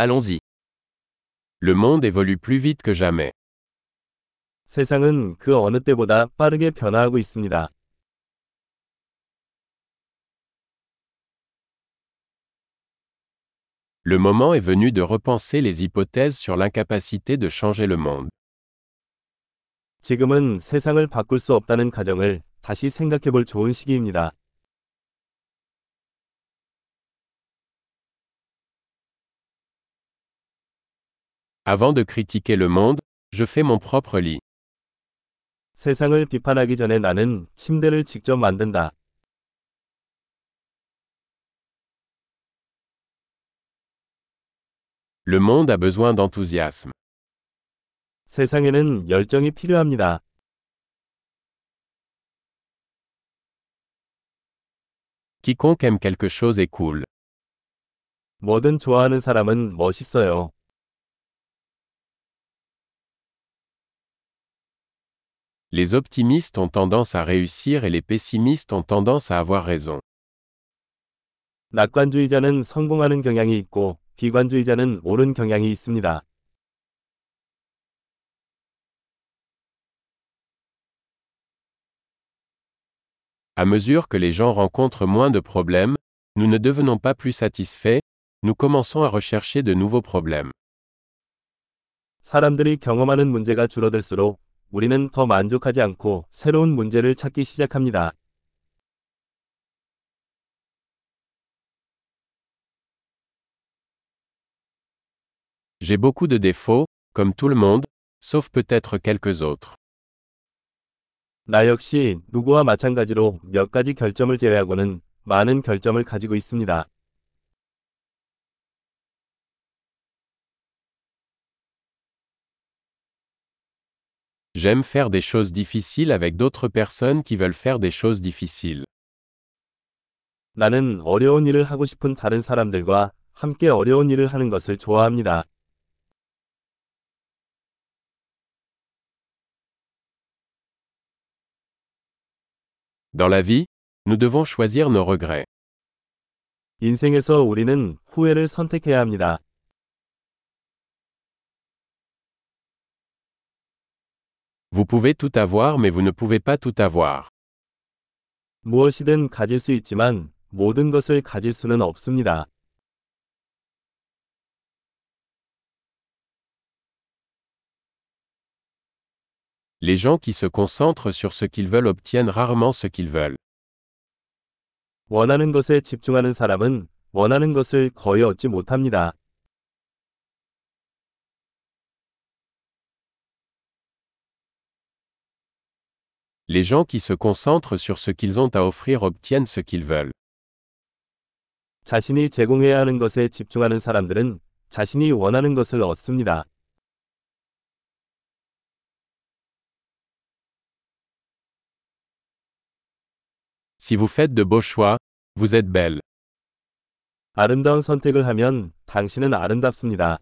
Allons-y. Le monde évolue plus vite que jamais. 세상은 그 어느 때보다 빠르게 변화하고 있습니다. Le moment est venu de repenser les hypothèses sur l'incapacité de changer le monde. 지금은 세상을 바꿀 수 없다는 가정을 다시 생각해 볼 좋은 시기입니다. Avant de critiquer le monde, je fais mon propre lit. 세상을 비판하기 전에 나는 침대를 직접 만든다. Le monde a besoin d'enthousiasme. 세상에는 열정이 필요합니다. Quiconque aime quelque chose est cool. 뭐든 좋아하는 사람은 멋있어요. Les optimistes ont tendance à réussir et les pessimistes ont tendance à avoir raison. 낙관주의자는 성공하는 경향이 있고 비관주의자는 옳은 경향이 있습니다. À mesure que les gens rencontrent moins de problèmes, nous ne devenons pas plus satisfaits, nous commençons à rechercher de nouveaux problèmes. 사람들이 경험하는 문제가 줄어들수록 우리는 더 만족하지 않고 새로운 문제를 찾기 시작합니다. J'ai beaucoup de défauts, comme tout le monde, sauf peut-être quelques autres. 나 역시 누구와 마찬가지로 몇 가지 결점을 제외하고는 많은 결점을 가지고 있습니다. J'aime faire des choses difficiles avec d'autres personnes qui veulent faire des choses difficiles. 나는 어려운 일을 하고 싶은 다른 사람들과 함께 어려운 일을 하는 것을 좋아합니다. Dans la vie, nous devons choisir nos regrets. 인생에서 우리는 후회를 선택해야 합니다. Vous pouvez tout avoir mais vous ne pouvez pas tout avoir. 무엇이든 가질 수 있지만 모든 것을 가질 수는 없습니다. Les gens qui se concentrent sur ce qu'ils veulent obtiennent rarement ce qu'ils veulent. 원하는 것에 집중하는 사람은 원하는 것을 거의 얻지 못합니다. Les gens qui se concentrent sur ce qu'ils ont à offrir obtiennent ce qu'ils veulent. 자신이 제공해야 하는 것에 집중하는 사람들은 자신이 원하는 것을 얻습니다. Si vous faites de beaux choix, vous êtes belle. 아름다운 선택을 하면 당신은 아름답습니다.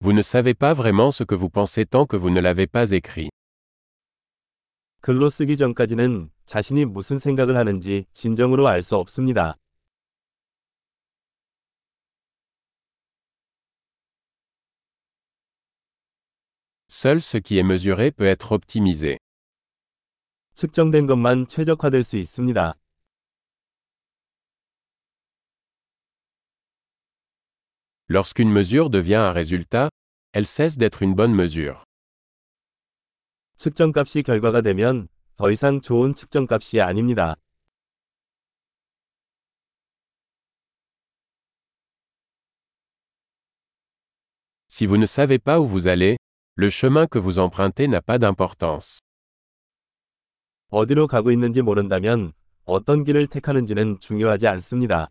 Vous ne savez pas vraiment ce que vous pensez tant que vous ne l'avez pas écrit. 글로 쓰기 전까지는 자신이 무슨 생각을 하는지 진정으로 알 수 없습니다. Seul ce qui est mesuré peut être optimisé. 측정된 것만 최적화될 수 있습니다. Lorsqu'une mesure devient un résultat, elle cesse d'être une bonne mesure. 측정값이 결과가 되면 더 이상 좋은 측정값이 아닙니다. Si vous ne savez pas où vous allez, le chemin que vous empruntez n'a pas d'importance. 어디로 가고 있는지 모른다면 어떤 길을 택하는지는 중요하지 않습니다.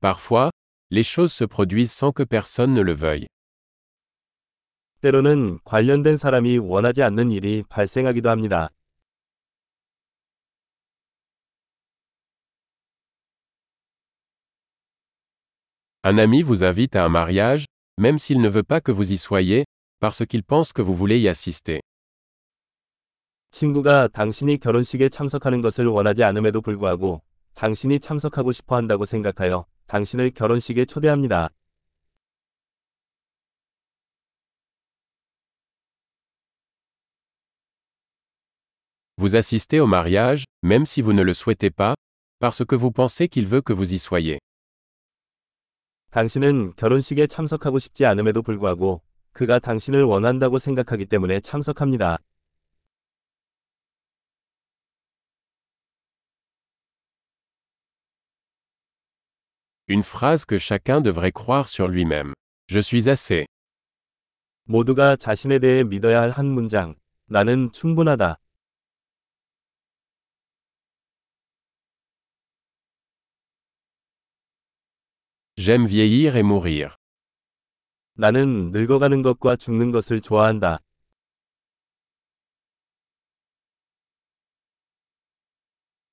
Parfois, les choses se produisent sans que personne ne le veuille. 때로는 관련된 사람이 원하지 않는 일이 발생하기도 합니다. Un ami vous invite à un mariage, même s'il ne veut pas que vous y soyez, parce qu'il pense que vous voulez y assister. 친구가 당신이 결혼식에 참석하는 것을 원하지 않음에도 불구하고 당신이 참석하고 싶어 한다고 생각하여 당신을 결혼식에 초대합니다. Vous assistez au mariage, même si vous ne le souhaitez pas, parce que vous pensez qu'il veut que vous y soyez. 당신은 결혼식에 참석하고 싶지 않음에도 불구하고 그가 당신을 원한다고 생각하기 때문에 참석합니다. Une phrase que chacun devrait croire sur lui-même. Je suis assez. 모두가 자신에 대해 믿어야 할 한 문장. 나는 충분하다. J'aime vieillir et mourir. 나는 늙어가는 것과 죽는 것을 좋아한다.